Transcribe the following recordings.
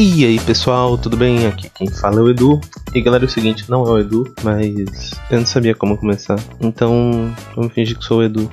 E aí pessoal, tudo bem? Aqui quem fala é o Edu. E galera, é o seguinte, não é o Edu, mas eu não sabia como começar. Então, vamos fingir que sou o Edu.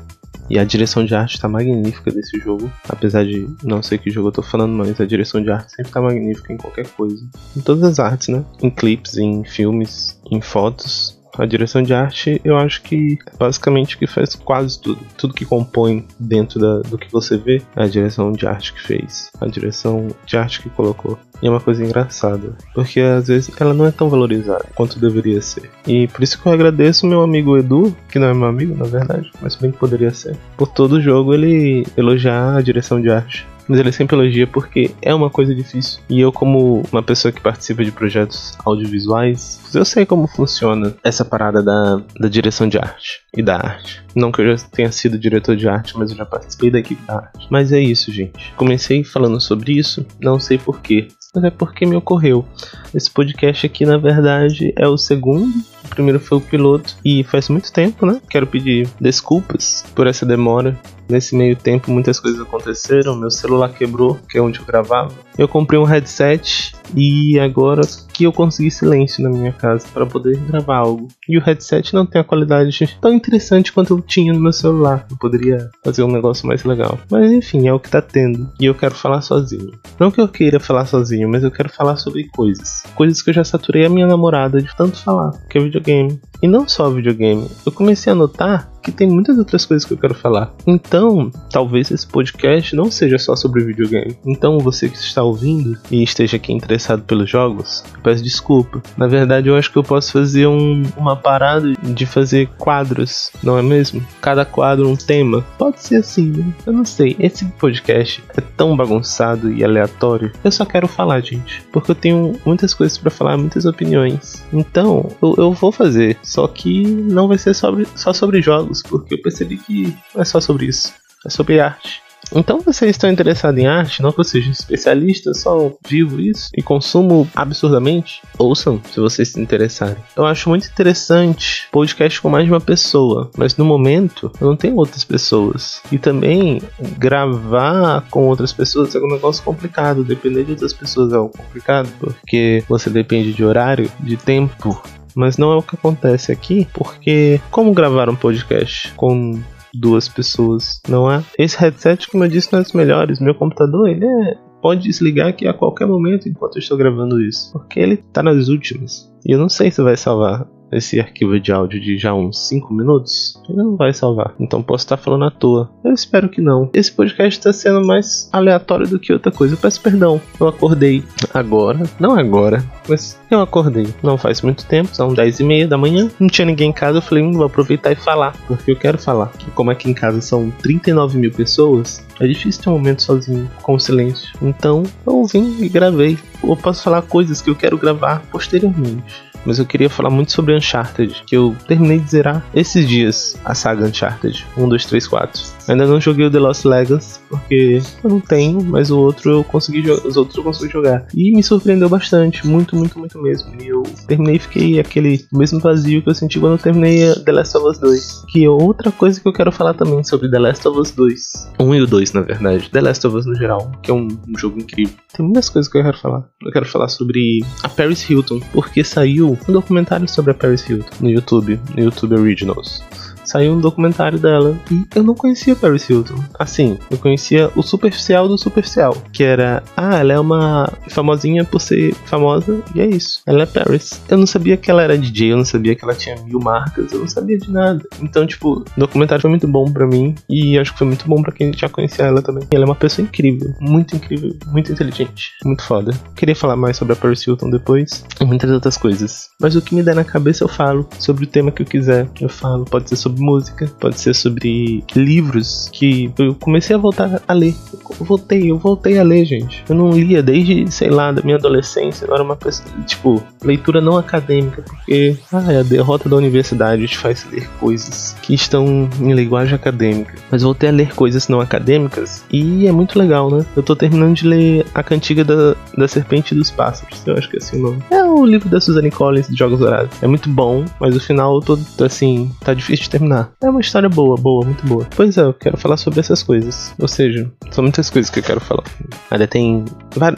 E a direção de arte tá magnífica desse jogo. Apesar de não sei que jogo eu tô falando, mas a direção de arte sempre tá magnífica em qualquer coisa. Em todas as artes, né? Em clipes, em filmes, em fotos. A direção de arte, eu acho que é basicamente que faz quase tudo. Tudo que compõe dentro da, do que você vê é a direção de arte que fez. A direção de arte que colocou. E é uma coisa engraçada, porque às vezes ela não é tão valorizada quanto deveria ser. E por isso que eu agradeço meu amigo Edu, que não é meu amigo na verdade, mas bem que poderia ser, por todo jogo ele elogiar a direção de arte mas ele sempre elogia porque é uma coisa difícil. E eu, como uma pessoa que participa de projetos audiovisuais, eu sei como funciona essa parada da, da direção de arte e da arte. Não que eu já tenha sido diretor de arte, mas eu já participei da equipe da arte. Mas é isso, gente. Comecei falando sobre isso, não sei porquê. Mas é porque me ocorreu. Esse podcast aqui, na verdade, é o segundo. O primeiro foi o piloto. E faz muito tempo, né? Quero pedir desculpas por essa demora. Nesse meio tempo, muitas coisas aconteceram. Meu celular quebrou, que é onde eu gravava. Eu comprei um headset e agora que eu consegui silêncio na minha casa para poder gravar algo. E o headset não tem a qualidade tão interessante quanto eu tinha no meu celular. Eu poderia fazer um negócio mais legal. Mas enfim, é o que tá tendo. E eu quero falar sozinho. Não que eu queira falar sozinho, mas eu quero falar sobre coisas. Coisas que eu já saturei a minha namorada de tanto falar, que é videogame. E não só videogame. Eu comecei a notar que tem muitas outras coisas que eu quero falar. Então, talvez esse podcast não seja só sobre videogame. Então, você que está ouvindo e esteja aqui interessado pelos jogos, peço desculpa. Na verdade, eu acho que eu posso fazer um, uma parada de fazer quadros, não é mesmo? Cada quadro um tema. Pode ser assim, né? Eu não sei. Esse podcast é tão bagunçado e aleatório. Eu só quero falar, gente. Porque eu tenho muitas coisas para falar, muitas opiniões. Então, eu, eu vou fazer. Só que não vai ser sobre, só sobre jogos, porque eu percebi que não é só sobre isso, é sobre arte. Então, vocês estão interessados em arte, não que eu seja especialista, só vivo isso e consumo absurdamente, ouçam se vocês se interessarem. Eu acho muito interessante podcast com mais de uma pessoa, mas no momento eu não tenho outras pessoas. E também gravar com outras pessoas é um negócio complicado. Depender de outras pessoas é algo complicado, porque você depende de horário, de tempo, mas não é o que acontece aqui, porque como gravar um podcast com duas pessoas, não é? Esse headset, como eu disse, não é dos melhores. Meu computador, ele é pode desligar aqui a qualquer momento enquanto eu estou gravando isso, porque ele tá nas últimas. E eu não sei se vai salvar esse arquivo de áudio de já uns 5 minutos, ele não vai salvar. Então posso estar falando à toa. Eu espero que não. Esse podcast está sendo mais aleatório do que outra coisa. Eu peço perdão. Eu acordei agora, não agora, mas eu acordei. Não faz muito tempo, são 10 e meia da manhã. Não tinha ninguém em casa. Eu falei, hum, vou aproveitar e falar, porque eu quero falar. Como aqui em casa são 39 mil pessoas, é difícil ter um momento sozinho, com silêncio. Então eu vim e gravei. Eu posso falar coisas que eu quero gravar posteriormente mas eu queria falar muito sobre Uncharted, que eu terminei de zerar esses dias a saga Uncharted 1, 2, 3, 4. Ainda não joguei o The Lost Legacy, porque eu não tenho, mas o outro eu consegui os outros eu consegui jogar. E me surpreendeu bastante, muito, muito, muito mesmo. E eu terminei e fiquei aquele mesmo vazio que eu senti quando eu terminei The Last of Us 2. Que é outra coisa que eu quero falar também sobre The Last of Us 2. 1 e o 2, na verdade. The Last of Us no geral, que é um, um jogo incrível. Tem muitas coisas que eu quero falar. Eu quero falar sobre a Paris Hilton, porque saiu um documentário sobre a Paris Hilton no YouTube, no YouTube Originals saiu um documentário dela e eu não conhecia Paris Hilton. Assim, eu conhecia o superficial do superficial, que era, ah, ela é uma famosinha por ser famosa e é isso. Ela é Paris. Eu não sabia que ela era DJ, eu não sabia que ela tinha mil marcas, eu não sabia de nada. Então, tipo, o documentário foi muito bom para mim e acho que foi muito bom para quem já conhecia ela também. Ela é uma pessoa incrível, muito incrível, muito inteligente, muito foda. Queria falar mais sobre a Paris Hilton depois e muitas outras coisas. Mas o que me der na cabeça eu falo sobre o tema que eu quiser. Eu falo, pode ser sobre sobre música, pode ser sobre livros que eu comecei a voltar a ler. Eu voltei, eu voltei a ler, gente. Eu não lia desde, sei lá, da minha adolescência. Eu era uma pessoa, tipo, leitura não acadêmica, porque ah, a derrota da universidade te faz ler coisas que estão em linguagem acadêmica. Mas voltei a ler coisas não acadêmicas e é muito legal, né? Eu tô terminando de ler A Cantiga da, da Serpente dos Pássaros, eu acho que é assim o nome. É o livro da Suzanne Collins de Jogos Dourados. É muito bom, mas o final todo, assim, tá difícil de terminar terminar. É uma história boa, boa, muito boa. Pois é, eu quero falar sobre essas coisas. Ou seja, são muitas coisas que eu quero falar. Ainda tem.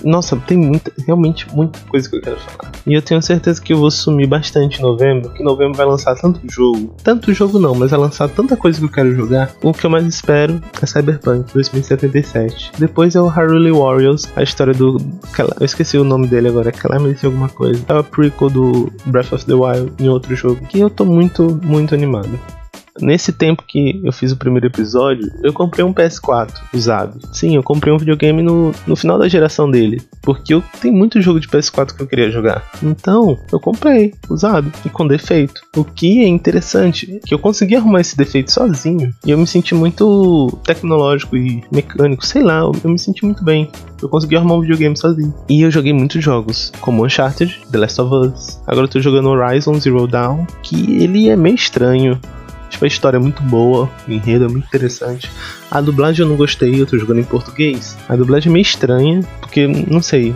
Nossa, tem muita, realmente muita coisa que eu quero falar. E eu tenho certeza que eu vou sumir bastante em novembro, que novembro vai lançar tanto jogo. Tanto jogo não, mas vai lançar tanta coisa que eu quero jogar. O que eu mais espero é Cyberpunk 2077. Depois é o Haruli Warriors, a história do. Eu esqueci o nome dele agora, Calamity alguma coisa. É o prequel do Breath of the Wild em outro jogo. Que eu tô muito, muito animado. Nesse tempo que eu fiz o primeiro episódio, eu comprei um PS4 usado. Sim, eu comprei um videogame no, no final da geração dele. Porque eu tenho muito jogo de PS4 que eu queria jogar. Então, eu comprei usado e com defeito. O que é interessante é que eu consegui arrumar esse defeito sozinho. E eu me senti muito tecnológico e mecânico. Sei lá, eu me senti muito bem. Eu consegui arrumar um videogame sozinho. E eu joguei muitos jogos, como Uncharted, The Last of Us. Agora eu tô jogando Horizon Zero Dawn, que ele é meio estranho. Tipo, a história é muito boa, o enredo é muito interessante. A dublagem eu não gostei, eu tô jogando em português. A dublagem é meio estranha, porque, não sei,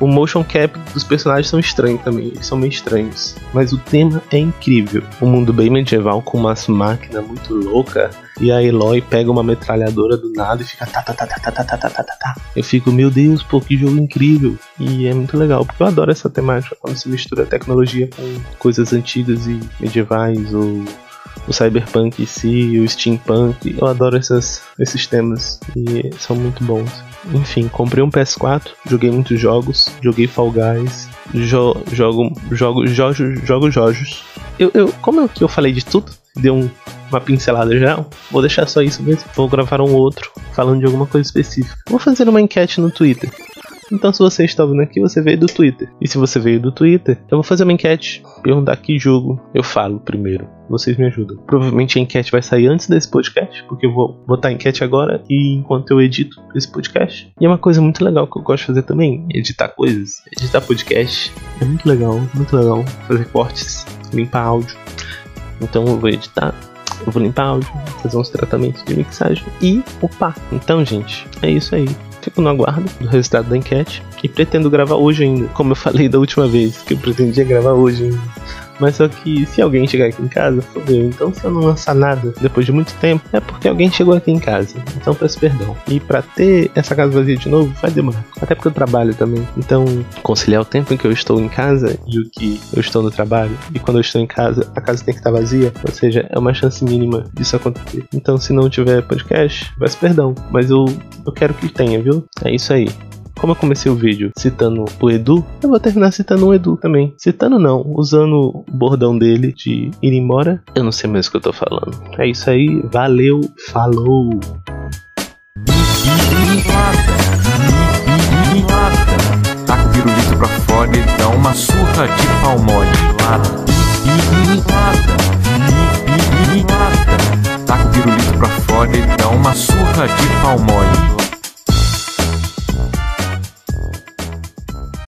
o motion cap dos personagens são estranhos também, eles são meio estranhos. Mas o tema é incrível. Um mundo bem medieval com umas máquinas muito louca e a Eloy pega uma metralhadora do nada e fica tá tá tá tá tá tá tá tá tá tá. Eu fico, meu Deus, pô, que jogo incrível. E é muito legal, porque eu adoro essa temática quando se mistura tecnologia com coisas antigas e medievais ou o cyberpunk em si, o steampunk. Eu adoro essas, esses temas e são muito bons. Enfim, comprei um PS4, joguei muitos jogos, joguei Fall Guys, jo jogo, jogo, jogo, jogo jogos. Eu, eu, como que eu falei de tudo, deu um, uma pincelada geral, vou deixar só isso mesmo. Vou gravar um outro falando de alguma coisa específica. Vou fazer uma enquete no Twitter. Então, se você está vendo aqui, você veio do Twitter. E se você veio do Twitter, eu vou fazer uma enquete, perguntar que jogo eu falo primeiro. Vocês me ajudam. Provavelmente a enquete vai sair antes desse podcast, porque eu vou botar a enquete agora e enquanto eu edito esse podcast. E é uma coisa muito legal que eu gosto de fazer também: editar coisas, editar podcast. É muito legal, muito legal fazer cortes, limpar áudio. Então eu vou editar eu vou limpar áudio, fazer uns tratamentos de mixagem e opa! Então, gente, é isso aí. Fico no aguardo do resultado da enquete e pretendo gravar hoje ainda, como eu falei da última vez, que eu pretendia gravar hoje ainda. Mas só que se alguém chegar aqui em casa, fodeu. Então se eu não lançar nada depois de muito tempo, é porque alguém chegou aqui em casa. Então peço perdão. E para ter essa casa vazia de novo, vai demorar. Até porque eu trabalho também. Então, conciliar o tempo em que eu estou em casa e o que eu estou no trabalho. E quando eu estou em casa, a casa tem que estar vazia. Ou seja, é uma chance mínima disso acontecer. Então, se não tiver podcast, peço perdão. Mas eu, eu quero que tenha, viu? É isso aí. Como eu comecei o vídeo citando o Edu, eu vou terminar citando o Edu também. Citando não, usando o bordão dele de ir embora. Eu não sei mais o que eu tô falando. É isso aí, valeu, falou! Taca o pirulito pra fora e dá uma surra de palmole. Taca o pirulito pra fora e dá uma surra de palmole.